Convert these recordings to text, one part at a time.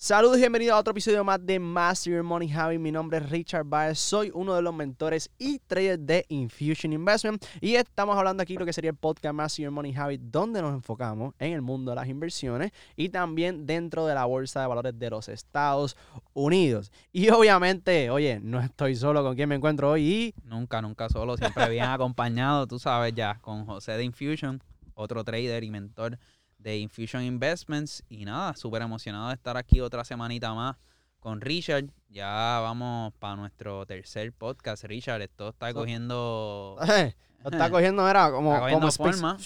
Saludos y bienvenidos a otro episodio más de Master Your Money Habit. Mi nombre es Richard Baez, soy uno de los mentores y traders de Infusion Investment y estamos hablando aquí lo que sería el podcast Master Your Money Habit, donde nos enfocamos en el mundo de las inversiones y también dentro de la bolsa de valores de los Estados Unidos. Y obviamente, oye, no estoy solo con quien me encuentro hoy y... Nunca, nunca solo, siempre bien acompañado, tú sabes ya, con José de Infusion, otro trader y mentor de Infusion Investments. Y nada, súper emocionado de estar aquí otra semanita más con Richard. Ya vamos para nuestro tercer podcast, Richard. Esto está cogiendo. está cogiendo, era como, Está cogiendo como forma.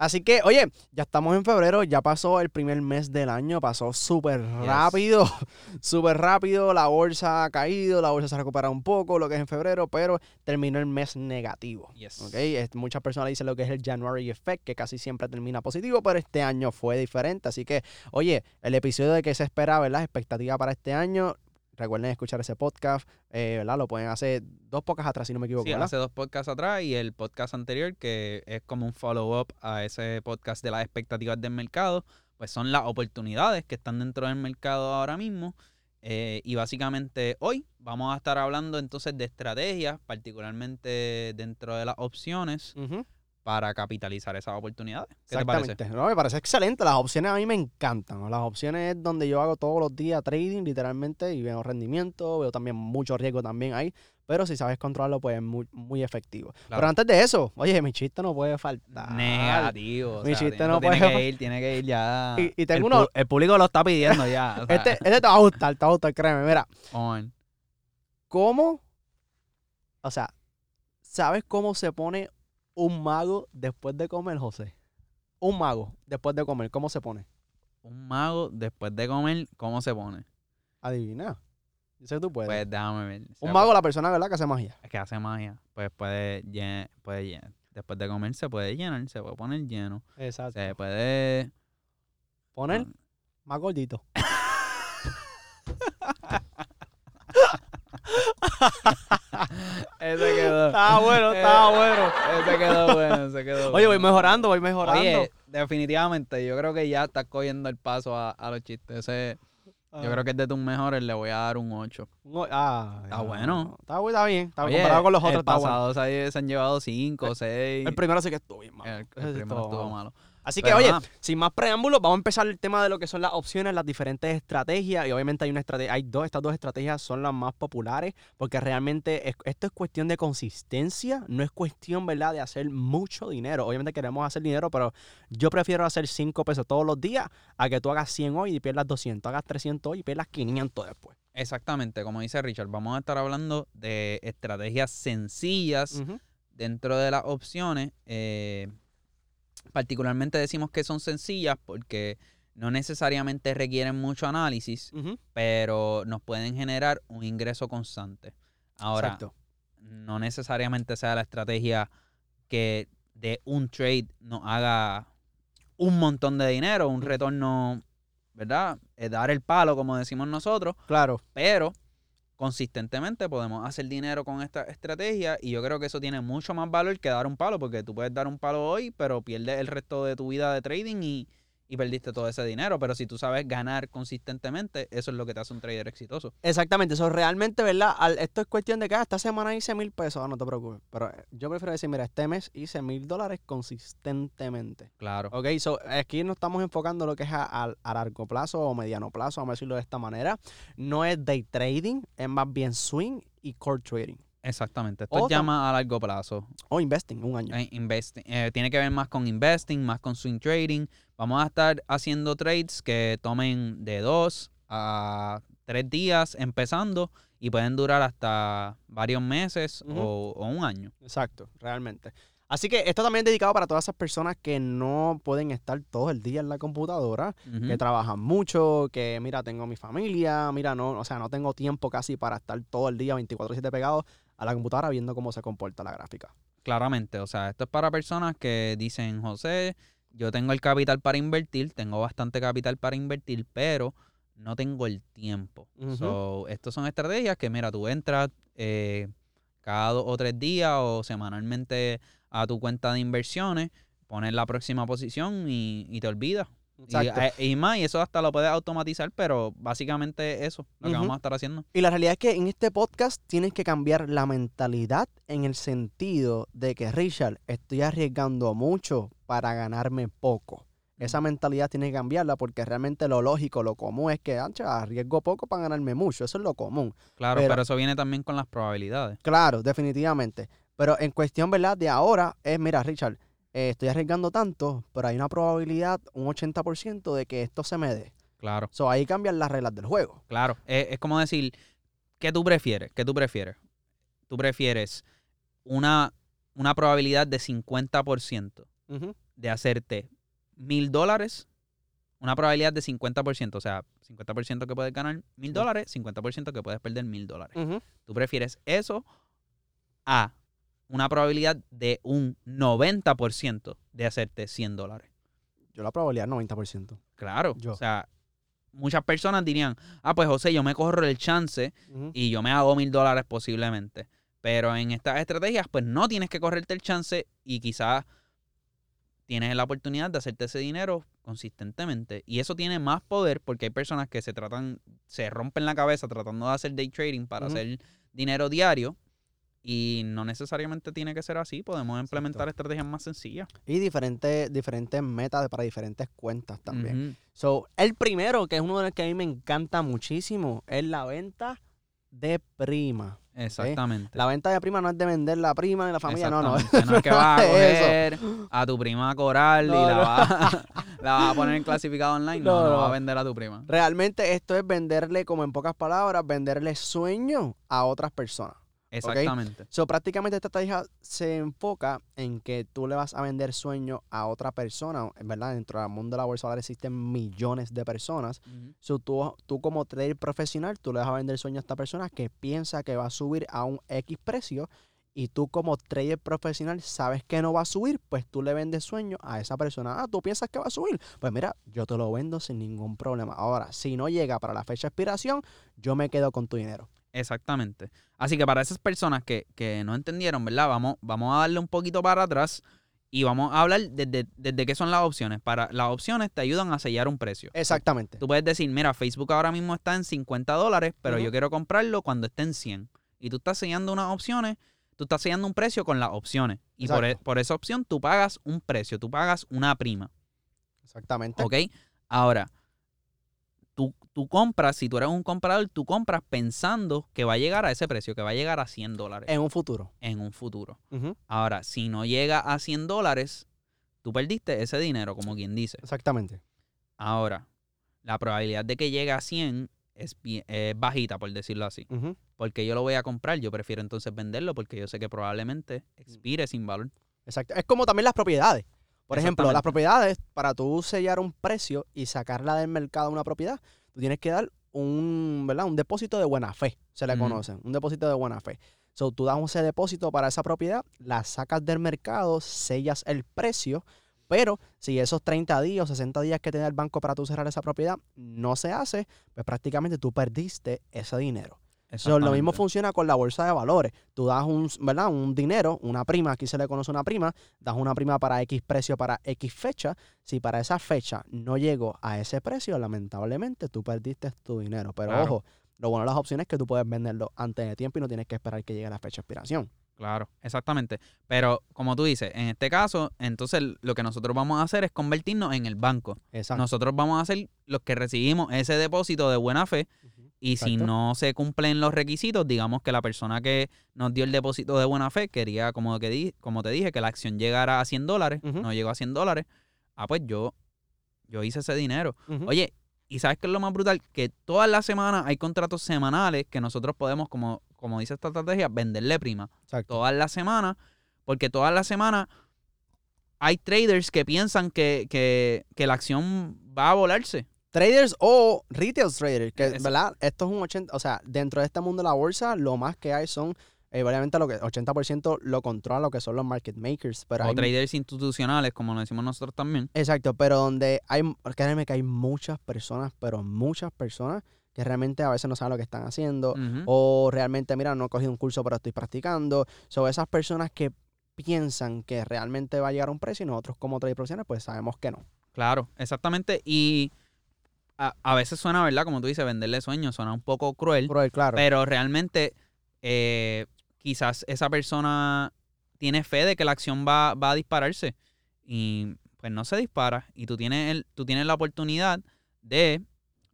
Así que, oye, ya estamos en febrero, ya pasó el primer mes del año, pasó súper rápido, súper rápido, la bolsa ha caído, la bolsa se ha recuperado un poco, lo que es en febrero, pero terminó el mes negativo. Yes. ¿ok? Es- muchas personas dicen lo que es el January Effect, que casi siempre termina positivo, pero este año fue diferente. Así que, oye, el episodio de que se espera, ¿verdad? Expectativa para este año. Recuerden escuchar ese podcast, eh, ¿verdad? Lo pueden hacer dos pocas atrás, si no me equivoco, Sí, ¿verdad? hace dos podcasts atrás y el podcast anterior, que es como un follow-up a ese podcast de las expectativas del mercado, pues son las oportunidades que están dentro del mercado ahora mismo. Eh, y básicamente hoy vamos a estar hablando entonces de estrategias, particularmente dentro de las opciones, Ujú. Para capitalizar esas oportunidades. ¿Qué te parece? Exactamente. No, me parece excelente. Las opciones a mí me encantan. Las opciones es donde yo hago todos los días trading, literalmente, y veo rendimiento, veo también mucho riesgo también ahí. Pero si sabes controlarlo, pues es muy, muy efectivo. Claro. Pero antes de eso, oye, mi chiste no puede faltar. Negativo. o Mi sea, chiste tiene- no tiene puede- que ir, tiene que ir ya. Y- y tengo el, uno- el público lo está pidiendo ya. o sea, Este, este te va a gustar, te va a gustar, créeme. Mira, on. ¿cómo? O sea, ¿sabes cómo se pone un mago después de comer, José? Un mago después de comer, ¿cómo se pone? Un mago después de comer, ¿cómo se pone? Adivina. Yo sé que tú puedes. Pues déjame ver. O sea, un mago, la persona, ¿verdad? Que hace magia. Es que hace magia. Pues puede, llen- puede llen- después de comer se puede llenar, se puede poner lleno. Exacto. Se puede Poner más gordito. Ese quedó. Estaba bueno, estaba bueno. Ese quedó bueno, ese quedó Oye, voy bueno. mejorando, voy mejorando. Oye, definitivamente, yo creo que ya estás cogiendo el paso a, a los chistes. Ese, Ah. Yo creo que es de tus mejores, le voy a dar un 8. Un- Ah, Está ya. bueno. Está, bien. Está Oye, comparado con los el otros, bueno. pasado se, se han llevado 5, 6. El primero sí que estuvo bien, mano. El, el primero estuvo estuvo malo. malo. Así que, Pero oye, nada, sin más preámbulos, vamos a empezar el tema de lo que son las opciones, las diferentes estrategias. Y obviamente hay una estrategia, hay dos, estas dos estrategias son las más populares, porque realmente es- esto es cuestión de consistencia, no es cuestión, ¿verdad?, de hacer mucho dinero. Obviamente queremos hacer dinero, pero yo prefiero hacer 5 pesos todos los días a que tú hagas 100 hoy y pierdas 200, hagas 300 hoy y pierdas 500 después. exactamente, como dice Richard, vamos a estar hablando de estrategias sencillas dentro de las opciones. eh, particularmente decimos que son sencillas porque no necesariamente requieren mucho análisis, pero nos pueden generar un ingreso constante. Ahora, Exacto. no necesariamente sea la estrategia que de un trade nos haga un montón de dinero, un retorno, ¿verdad? Eh, dar el palo, como decimos nosotros, Claro. pero consistentemente podemos hacer dinero con esta estrategia y yo creo que eso tiene mucho más valor que dar un palo, porque tú puedes dar un palo hoy, pero pierdes el resto de tu vida de trading y, y perdiste todo ese dinero, pero si tú sabes ganar consistentemente, eso es lo que te hace un trader exitoso. Exactamente, eso realmente, ¿verdad? Al- esto es cuestión de que ah, esta semana hice mil pesos, ah, no te preocupes. Pero eh, yo prefiero decir, mira, este mes hice mil dólares consistentemente. Claro. Ok, so aquí no estamos enfocando lo que es a, a- a largo plazo o mediano plazo, vamos a decirlo de esta manera. No es day trading, es más bien swing y core trading. Exactamente. Esto O más a largo plazo. O investing, un año. Eh, investing, eh, tiene que ver más con investing, más con swing trading. Vamos a estar haciendo trades que tomen de dos a tres días empezando y pueden durar hasta varios meses o, o un año. Exacto, realmente. Así que esto también es dedicado para todas esas personas que no pueden estar todo el día en la computadora. Que trabajan mucho, que mira, tengo mi familia, mira, no, o sea, no tengo tiempo casi para estar todo el día 24/7 pegado a la computadora viendo cómo se comporta la gráfica. Claramente, o sea, esto es para personas que dicen, José, yo tengo el capital para invertir, tengo bastante capital para invertir, pero no tengo el tiempo. So, estas son estrategias que, mira, tú entras eh, cada dos o tres días o semanalmente a tu cuenta de inversiones, pones la próxima posición y, y te olvidas. Y, eh, y más, y eso hasta lo puedes automatizar, pero básicamente eso, lo que vamos a estar haciendo. Y la realidad es que en este podcast tienes que cambiar la mentalidad en el sentido de que, Richard, estoy arriesgando mucho para ganarme poco. Esa mentalidad tiene que cambiarla porque realmente lo lógico, lo común es que, ancha, arriesgo poco para ganarme mucho. Eso es lo común. Claro, Pero- pero, eso viene también con las probabilidades. Claro, definitivamente. Pero en cuestión, ¿verdad? De ahora es, mira, Richard, eh, estoy arriesgando tanto, pero hay una probabilidad, un 80% de que esto se me dé. Claro, So, ahí cambian las reglas del juego. claro. Es, es como decir, ¿qué tú prefieres? ¿Qué tú prefieres? Tú prefieres una, una probabilidad de 50% de hacerte mil dólares, una probabilidad de 50%, o sea, 50% que puedes ganar mil dólares, 50% que puedes perder mil dólares. Tú prefieres eso a una probabilidad de un 90% de hacerte 100 dólares. Yo la probabilidad es 90%. Claro. Yo. O sea, muchas personas dirían, ah, pues José, yo me corro el chance y yo me hago mil dólares posiblemente. Pero en estas estrategias, pues no tienes que correrte el chance y quizás tienes la oportunidad de hacerte ese dinero consistentemente. Y eso tiene más poder porque hay personas que se tratan, se rompen la cabeza tratando de hacer day trading para hacer dinero diario. Y no necesariamente tiene que ser así. Podemos implementar estrategias más sencillas. Y diferentes, diferentes metas para diferentes cuentas también. So, el primero, que es uno de los que a mí me encanta muchísimo, es la venta de prima. Exactamente. La venta de prima no es de vender la prima de la familia, no, no. No es que vas a Eso. coger a tu prima coral No, y la no. vas, la vas a poner en clasificado online. No, No, no, no. vas a vender a tu prima. Realmente esto es venderle, como en pocas palabras, venderle sueño a otras personas. Exactamente. So, prácticamente esta estrategia se enfoca en que tú le vas a vender sueño a otra persona, ¿verdad? Dentro del mundo de la bolsa ahora existen millones de personas. Ujú. So, tú, tú como trader profesional, tú le vas a vender sueño a esta persona que piensa que va a subir a un X precio y tú como trader profesional sabes que no va a subir, pues tú le vendes sueño a esa persona. Ah, tú piensas que va a subir. Pues mira, yo te lo vendo sin ningún problema. Ahora, si no llega para la fecha de expiración, yo me quedo con tu dinero. Exactamente. Así que para esas personas que, que no entendieron, ¿verdad? Vamos, vamos a darle un poquito para atrás y vamos a hablar desde, desde qué son las opciones. Para, las opciones te ayudan a sellar un precio. Exactamente. Tú puedes decir, mira, Facebook ahora mismo está en 50 dólares, pero yo quiero comprarlo cuando esté en 100. Y tú estás sellando unas opciones, tú estás sellando un precio con las opciones. Y por, e- por esa opción tú pagas un precio, tú pagas una prima. Exactamente. ¿Ok? Ahora, tú, compras, si tú eres un comprador, tú compras pensando que va a llegar a ese precio, que va a llegar a 100 dólares En un futuro. en un futuro. Ahora, si no llega a 100 dólares, tú perdiste ese dinero, como quien dice. Exactamente. Ahora, la probabilidad de que llegue a 100 es, bien- es bajita, por decirlo así. Porque yo lo voy a comprar, yo prefiero entonces venderlo porque yo sé que probablemente expire sin valor. Exacto. Es como también las propiedades. Por ejemplo, las propiedades, para tú sellar un precio y sacarla del mercado una propiedad, tú tienes que dar un, ¿verdad? un depósito de buena fe, se le Ujú. conoce, un depósito de buena fe. So, tú das ese depósito para esa propiedad, la sacas del mercado, sellas el precio, pero si esos 30 días o 60 días que da el banco para tú cerrar esa propiedad no se hace, pues prácticamente tú perdiste ese dinero. So, lo mismo funciona con la bolsa de valores. Tú das un, ¿verdad? un dinero, una prima, aquí se le conoce una prima, das una prima para X precio para X fecha. Si para esa fecha no llegó a ese precio, lamentablemente tú perdiste tu dinero. Pero Claro. ojo, lo bueno de las opciones es que tú puedes venderlo antes de tiempo y no tienes que esperar que llegue la fecha de expiración. Claro, exactamente. Pero como tú dices, en este caso, entonces lo que nosotros vamos a hacer es convertirnos en el banco. Exacto. Nosotros vamos a ser los que recibimos ese depósito de buena fe. Y si no se cumplen los requisitos, digamos que la persona que nos dio el depósito de buena fe quería, como, que di- como te dije, que la acción llegara a 100 dólares, no llegó a 100 dólares, ah, pues yo, yo hice ese dinero. Oye, ¿y sabes qué es lo más brutal? Que todas las semanas hay contratos semanales que nosotros podemos, como, como dice esta estrategia, venderle prima. Exacto. Todas las semanas, porque todas las semanas hay traders que piensan que, que, que la acción va a volarse. Traders o retail traders, que, ¿verdad? Esto es un 80, o sea, dentro de este mundo de la bolsa, lo más que hay son, eh, obviamente, lo que 80% lo controla lo que son los market makers, pero o hay traders institucionales, como lo decimos nosotros también. Exacto, pero donde hay, créanme que hay muchas personas, pero muchas personas que realmente a veces no saben lo que están haciendo o realmente, mira, no he cogido un curso, pero estoy practicando. Son esas personas que piensan que realmente va a llegar a un precio y nosotros como traders profesionales pues sabemos que no. Claro, exactamente. Y a, a veces suena, ¿verdad? Como tú dices, venderle sueños suena un poco cruel. Cruel, claro. Pero realmente, eh, quizás esa persona tiene fe de que la acción va, va a dispararse. Y pues no se dispara. Y tú tienes, el, tú tienes la oportunidad de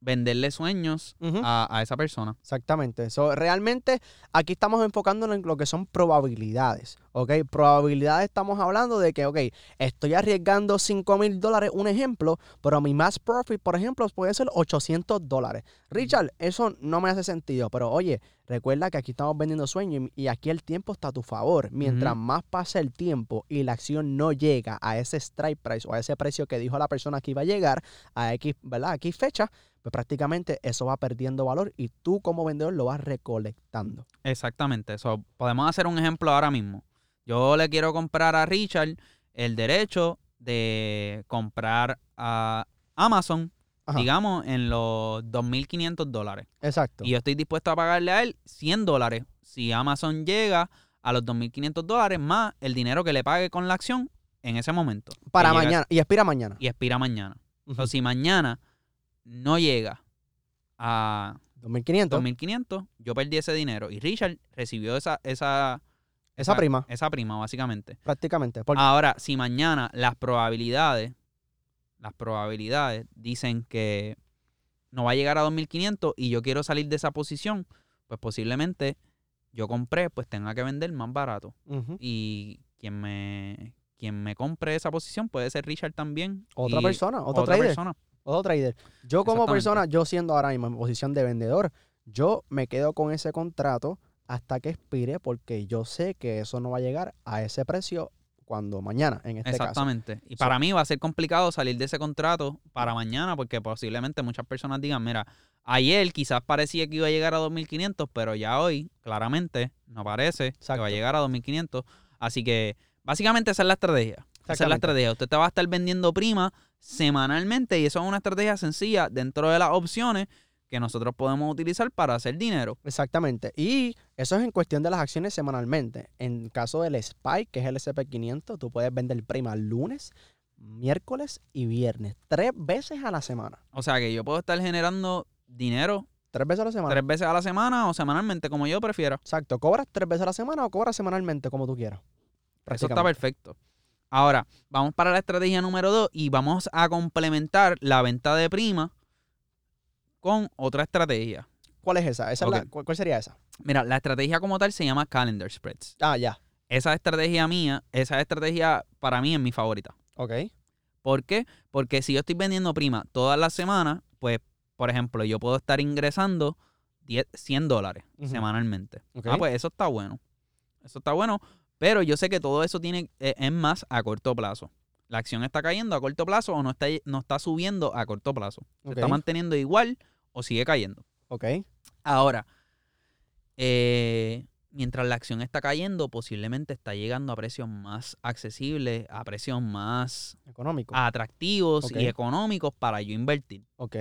venderle sueños a, a esa persona. Exactamente. So, realmente aquí estamos enfocándonos en lo que son probabilidades. ¿Ok? Probabilidades estamos hablando de que, ok, estoy arriesgando 5 mil dólares, un ejemplo, pero mi más profit, por ejemplo, puede ser 800 dólares. Richard, eso no me hace sentido, pero oye, recuerda que aquí estamos vendiendo sueños y y aquí el tiempo está a tu favor. Mientras más pasa el tiempo y la acción no llega a ese strike price o a ese precio que dijo la persona que iba a llegar a X, ¿verdad? A X fecha, pues prácticamente eso va perdiendo valor y tú como vendedor lo vas recolectando. Exactamente. Eso, podemos hacer un ejemplo ahora mismo. Yo le quiero comprar a Richard el derecho de comprar a Amazon, Ajá. digamos, en los 2.500 dólares. Exacto. Y yo estoy dispuesto a pagarle a él 100 dólares si Amazon llega a los 2.500 dólares más el dinero que le pague con la acción en ese momento. Para mañana. Y expira mañana. Y expira mañana. Ujú. O si mañana no llega a 2500. 2.500, yo perdí ese dinero. Y Richard recibió esa, esa, Esa prima. Esa prima, básicamente. Prácticamente. Porque- Ahora, si mañana las probabilidades, las probabilidades dicen que no va a llegar a 2.500 y yo quiero salir de esa posición, pues posiblemente yo compré, pues tenga que vender más barato. Y quien me, quien me compre esa posición puede ser Richard también. Otra persona, otro otra trader. persona. Otro trader. Yo como Exactamente. persona, yo siendo ahora mismo en posición de vendedor, yo me quedo con ese contrato hasta que expire porque yo sé que eso no va a llegar a ese precio cuando mañana, en este caso. Exactamente. Y So- para mí va a ser complicado salir de ese contrato para mañana porque posiblemente muchas personas digan, mira, ayer quizás parecía que iba a llegar a 2.500, pero ya hoy claramente no parece que va a llegar a 2.500. Así que básicamente esa es la estrategia. Esa es la Exactamente. estrategia. Usted te va a estar vendiendo prima semanalmente y eso es una estrategia sencilla dentro de las opciones que nosotros podemos utilizar para hacer dinero. Exactamente. Y eso es en cuestión de las acciones semanalmente. En caso del SPY, que es el SP500, tú puedes vender prima lunes, miércoles y viernes. Tres veces a la semana. O sea que yo puedo estar generando dinero Tres veces a la semana. tres veces a la semana o semanalmente, como yo prefiera. Exacto. ¿Cobras tres veces a la semana o cobras semanalmente, como tú quieras? Eso está perfecto. Ahora, vamos para la estrategia número dos y vamos a complementar la venta de prima con otra estrategia. ¿Cuál es esa? ¿Esa es la- Ok. ¿cuál, sería esa? Mira, la estrategia como tal se llama Calendar Spreads. Ah, ya. Esa estrategia mía, esa estrategia para mí es mi favorita. Ok. ¿Por qué? Porque si yo estoy vendiendo prima todas las semanas, pues, por ejemplo, yo puedo estar ingresando 10, 100 dólares semanalmente. Ah, pues eso está bueno. Eso está bueno, pero yo sé que todo eso tiene eh, es más a corto plazo. La acción está cayendo a corto plazo o no está, no está subiendo a corto plazo. Se está manteniendo igual o sigue cayendo. Ok. Ahora, eh, mientras la acción está cayendo, posiblemente está llegando a precios más accesibles, a precios más Económico. atractivos y económicos para yo invertir. Ok.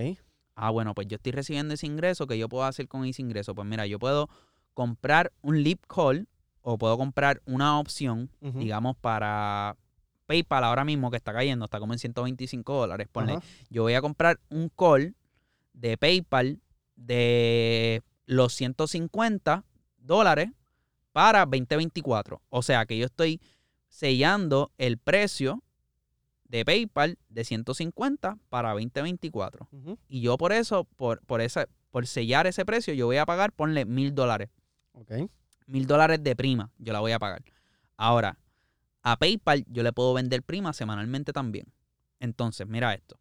Ah, bueno, pues yo estoy recibiendo ese ingreso, que yo puedo hacer con ese ingreso? Pues mira, yo puedo comprar un leap call o puedo comprar una opción, digamos, para PayPal ahora mismo que está cayendo, está como en 125 dólares. Ponle, yo voy a comprar un call de PayPal de los 150 dólares para 2024. O sea que yo estoy sellando el precio de PayPal de 150 para 2024. Ujú. Y yo por eso, por, por, esa, por sellar ese precio, yo voy a pagar, ponle mil dólares. Ok. Mil dólares de prima, yo la voy a pagar. Ahora, a PayPal yo le puedo vender prima semanalmente también. Entonces, mira esto.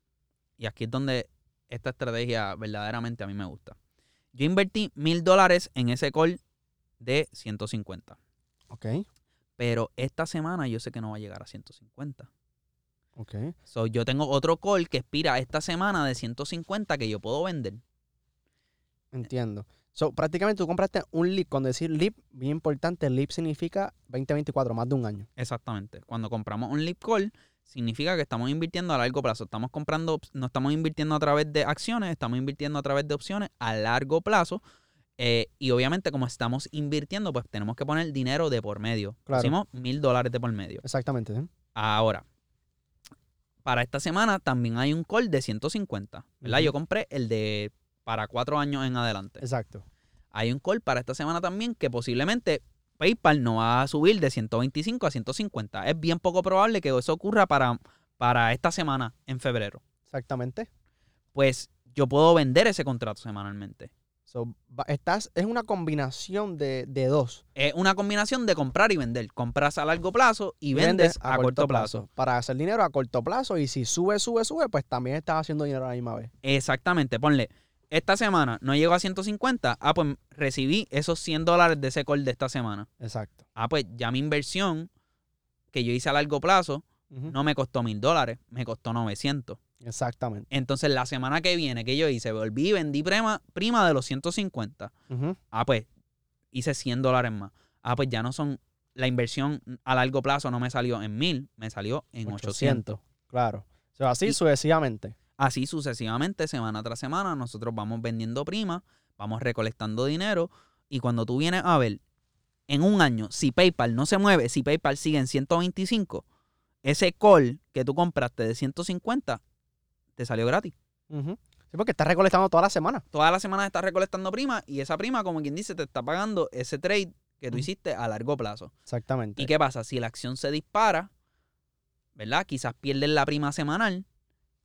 Y aquí es donde esta estrategia verdaderamente a mí me gusta. Yo invertí mil dólares en ese call de 150. Ok. Pero esta semana yo sé que no va a llegar a 150. Ok. So, yo tengo otro call que expira esta semana de 150 que yo puedo vender. Entiendo. So, prácticamente tú compraste un leap. Cuando decir leap, bien importante, leap significa 2024, más de un año. Exactamente. Cuando compramos un leap call, significa que estamos invirtiendo a largo plazo. Estamos comprando, no estamos invirtiendo a través de acciones, estamos invirtiendo a través de opciones a largo plazo. Eh, y obviamente, como estamos invirtiendo, pues tenemos que poner dinero de por medio. Claro. Pusimos mil dólares de por medio. Exactamente. Ahora, para esta semana también hay un call de 150, ¿verdad? Yo compré el de para cuatro años en adelante. Exacto. Hay un call para esta semana también que posiblemente PayPal no va a subir de 125 a 150. Es bien poco probable que eso ocurra para, para esta semana en febrero. Exactamente. Pues yo puedo vender ese contrato semanalmente. So, estás, es una combinación de, de dos. Es una combinación de comprar y vender. Compras a largo plazo y vendes a, corto plazo. Para hacer dinero a corto plazo. Y si sube, sube, sube, pues también estás haciendo dinero a la misma vez. Exactamente. Ponle, esta semana no llegó a 150. Ah, pues recibí esos 100 dólares de ese call de esta semana. Exacto. Ah, pues ya mi inversión que yo hice a largo plazo no me costó mil dólares, me costó 900. Exactamente. Entonces la semana que viene que yo hice, volví y vendí prima, prima de los 150. Ujú. Ah, pues hice 100 dólares más. Ah, pues ya no son, la inversión a largo plazo no me salió en 1000, me salió en 800. Claro. So, así Y- sucesivamente. Así sucesivamente, semana tras semana, nosotros vamos vendiendo prima, vamos recolectando dinero y cuando tú vienes a ver en un año, si PayPal no se mueve, si PayPal sigue en 125, ese call que tú compraste de 150 te salió gratis. Sí, porque estás recolectando toda la semana. Toda la semana estás recolectando prima y esa prima, como quien dice, te está pagando ese trade que tú hiciste a largo plazo. Exactamente. ¿Y qué pasa? Si la acción se dispara, ¿verdad? Quizás pierdes la prima semanal,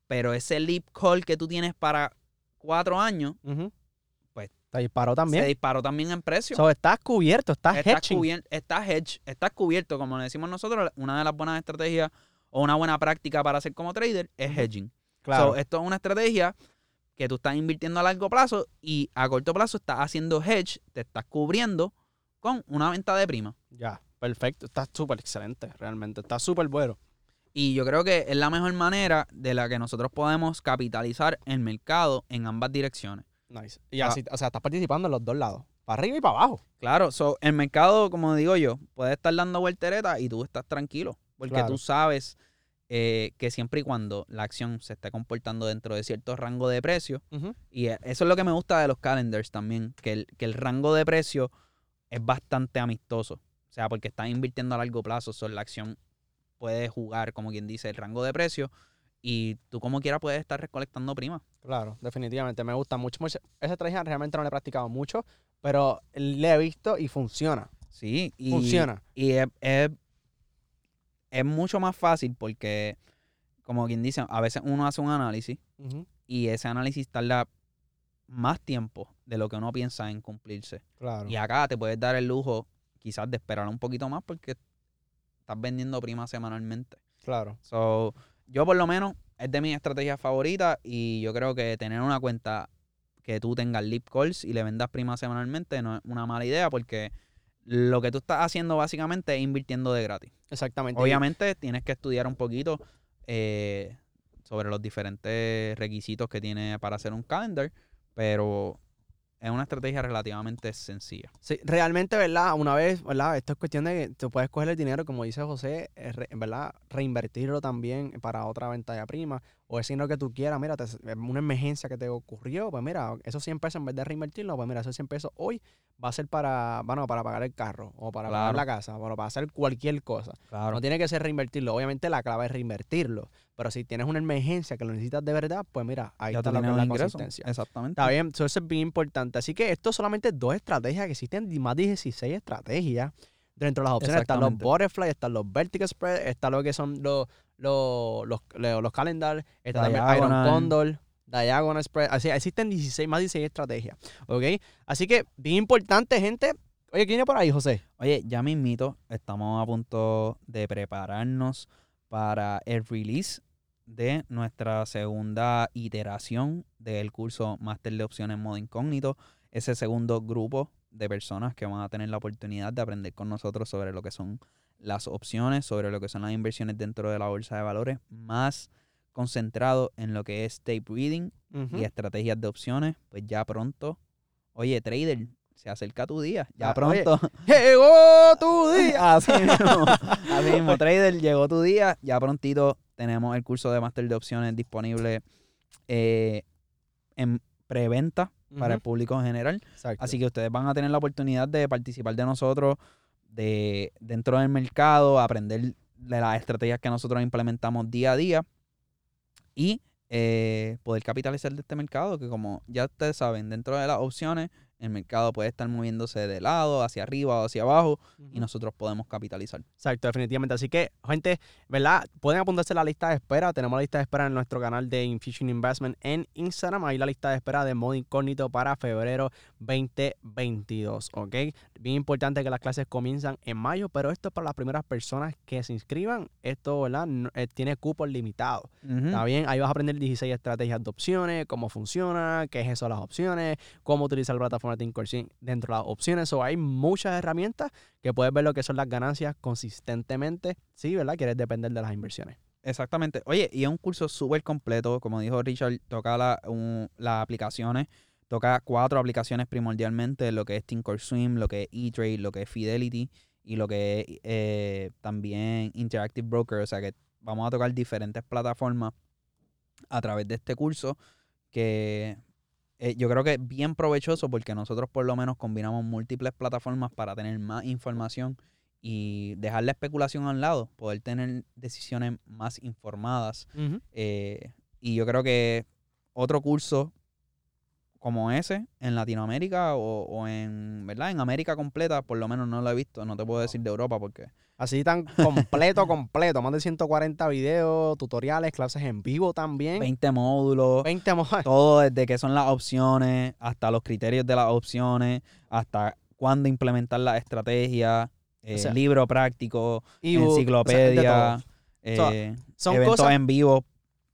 pero ese leap call que tú tienes para cuatro años. Pues, Te disparó también. se disparó también en precio. So, estás cubierto, estás, estás, hedging. estás hedge, estás cubierto, como le decimos nosotros, una de las buenas estrategias o una buena práctica para ser como trader es hedging. Claro. So, esto es una estrategia que tú estás invirtiendo a largo plazo y a corto plazo estás haciendo hedge, te estás cubriendo con una venta de prima. ya, perfecto. Está súper excelente, realmente. Está súper bueno. Y yo creo que es la mejor manera de la que nosotros podemos capitalizar el mercado en ambas direcciones. Nice. Y Ah. así, o sea, estás participando en los dos lados. Para arriba y para abajo. Claro, so, el mercado, como digo yo, puede estar dando volteretas y tú estás tranquilo. Porque Claro. tú sabes eh, que siempre y cuando la acción se esté comportando dentro de cierto rango de precio, y e- eso es lo que me gusta de los calendars también, que el, que el rango de precio es bastante amistoso. O sea, porque estás invirtiendo a largo plazo, so, la acción puede jugar, como quien dice, el rango de precio y tú como quiera puedes estar recolectando prima. Claro, definitivamente. Me gusta mucho. mucho. Esa estrategia realmente no la he practicado mucho, pero le he visto y funciona. Sí, y, Funciona. Y es, es, es mucho más fácil porque, como quien dice, a veces uno hace un análisis y ese análisis tarda más tiempo de lo que uno piensa en cumplirse. Claro. Y acá te puedes dar el lujo quizás de esperar un poquito más porque estás vendiendo prima semanalmente. Claro. So, yo por lo menos es de mis estrategias favoritas y yo creo que tener una cuenta que tú tengas lip calls y le vendas prima semanalmente no es una mala idea porque lo que tú estás haciendo básicamente es invirtiendo de gratis. Exactamente. Obviamente tienes que estudiar un poquito eh, sobre los diferentes requisitos que tiene para hacer un calendar, pero es una estrategia relativamente sencilla. Sí, realmente, ¿verdad? Una vez, ¿verdad? Esto es cuestión de que tú puedes coger el dinero, como dice José, eh, ¿verdad? Reinvertirlo también para otra venta de prima. O ese dinero que tú quieras, mira, te- una emergencia que te ocurrió, pues mira, esos 100 pesos en vez de reinvertirlo, pues mira, esos 100 pesos hoy va a ser para, bueno, para pagar el carro, o para pagar la casa, o para hacer cualquier cosa. Claro. No tiene que ser reinvertirlo. Obviamente la clave es reinvertirlo. Pero si tienes una emergencia que lo necesitas de verdad, pues mira, ahí ya está lo que es la ingreso. consistencia. Exactamente. Está bien, so eso es bien importante. Así que esto solamente dos estrategias que existen, más de 16 estrategias. Dentro de las opciones están los butterfly, están los vertical spread, está lo que son los, los, los, los, calendar, está también Iron Diagonal. Condor, Diagonal Spread. Así, existen 16, más de 16 estrategias. ¿Ok? Así que, bien importante, gente. Oye, ¿quién viene por ahí, José? Oye, ya mismito, estamos a punto de prepararnos para el release de nuestra segunda iteración del curso Máster de Opciones Modo Incógnito. Ese segundo grupo de personas que van a tener la oportunidad de aprender con nosotros sobre lo que son las opciones, sobre lo que son las inversiones dentro de la bolsa de valores, más concentrado en lo que es tape reading y estrategias de opciones, pues ya pronto, oye, trader, se acerca tu día, ya Ah, oye. pronto. ¡Llegó tu día! Así mismo, así mismo, trader, llegó tu día. Ya prontito tenemos el curso de máster de opciones disponible eh, en preventa para el público en general. Exacto. Así que ustedes van a tener la oportunidad de participar de nosotros de dentro del mercado, aprender de las estrategias que nosotros implementamos día a día y eh, poder capitalizar de este mercado que como ya ustedes saben, dentro de las opciones el mercado puede estar moviéndose de lado, hacia arriba o hacia abajo, y nosotros podemos capitalizar. Exacto, definitivamente. Así que, gente, ¿verdad? Pueden apuntarse a la lista de espera. Tenemos la lista de espera en nuestro canal de Infusion Investment en Instagram. Ahí la lista de espera de modo incógnito para febrero 2022, ¿ok? Bien importante que las clases comienzan en mayo, pero esto es para las primeras personas que se inscriban. Esto, ¿verdad? Eh, tiene cupos limitados. ¿Está bien? Ahí vas a aprender 16 estrategias de opciones, cómo funciona, qué es eso de las opciones, cómo utilizar la plataforma dentro de las opciones. O hay muchas herramientas que puedes ver lo que son las ganancias consistentemente. Sí, ¿verdad? Quieres depender de las inversiones. Exactamente. Oye, y es un curso súper completo. Como dijo Richard, toca las aplicaciones. Toca cuatro aplicaciones primordialmente, lo que es Thinkorswim, lo que es eTrade, lo que es Fidelity y lo que es eh, también Interactive Broker. O sea que vamos a tocar diferentes plataformas a través de este curso que eh, yo creo que es bien provechoso porque nosotros por lo menos combinamos múltiples plataformas para tener más información y dejar la especulación a un lado, poder tener decisiones más informadas. Eh, y yo creo que otro curso como ese en Latinoamérica o, en, ¿verdad? En América completa, por lo menos no lo he visto. No te puedo decir de Europa porque... Así tan completo, completo. Más de 140 videos, tutoriales, clases en vivo también. 20 módulos. 20 módulos. Todo desde qué son las opciones, hasta los criterios de las opciones, hasta cuándo implementar la estrategia, eh, libro práctico, enciclopedia, eh, son eventos cosas, en vivo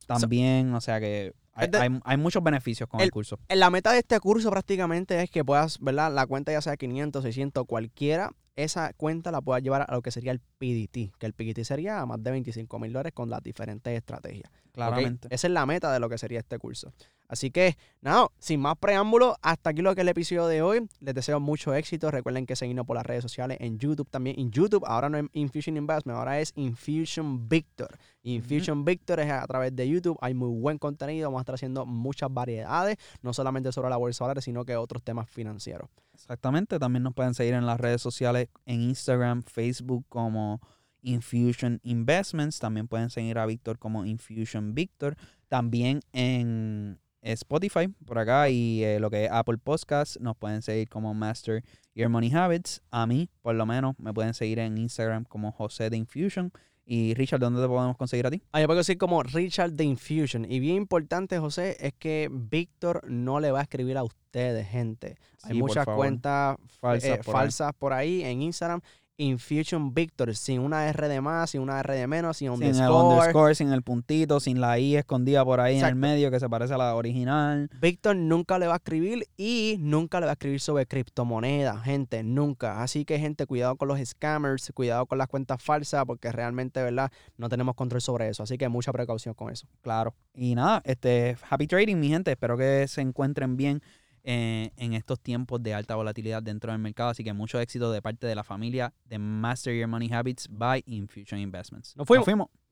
también. o sea que hay, muchos beneficios con el, curso. La meta de este curso prácticamente es que puedas, ¿verdad? La cuenta ya sea 500, 600, cualquiera, esa cuenta la puedas llevar a lo que sería el PDT, que el PDT sería más de 25 mil dólares con las diferentes estrategias. Claramente. Esa es la meta de lo que sería este curso. Así que, nada, sin más preámbulos, hasta aquí lo que es el episodio de hoy. Les deseo mucho éxito. Recuerden que seguirnos por las redes sociales en YouTube también. En YouTube, ahora no es Infusion Investment, ahora es Infusion Victor. Infusion Victor es a través de YouTube. Hay muy buen contenido. Vamos a estar haciendo muchas variedades, no solamente sobre la bolsa de sino que otros temas financieros. Exactamente. También nos pueden seguir en las redes sociales, en Instagram, Facebook como Infusion Investments. También pueden seguir a Victor como Infusion Victor. También en Spotify por acá y eh, lo que es Apple Podcasts. Nos pueden seguir como Master Your Money Habits. A mí, por lo menos, me pueden seguir en Instagram como José de Infusion. Y Richard, ¿dónde te podemos conseguir a ti? Ah, yo puedo decir como Richard de Infusion. Y bien importante, José, es que Víctor no le va a escribir a ustedes, gente. Hay muchas cuentas falsas, eh, falsas por ahí en Instagram Infusion Victor, sin una R de más, sin una R de menos, sin, sin el underscore, sin el puntito, sin la I escondida por ahí en el medio que se parece a la original. Victor nunca le va a escribir y nunca le va a escribir sobre criptomonedas, gente, nunca. Así que, gente, cuidado con los scammers, cuidado con las cuentas falsas, porque realmente, ¿verdad? No tenemos control sobre eso. Así que mucha precaución con eso. Claro. Y nada, este, happy trading, mi gente. Espero que se encuentren bien en estos tiempos de alta volatilidad dentro del mercado. Así que mucho éxito de parte de la familia de Master Your Money Habits by Infusion Investments. Nos fuimos. Nos fuimos.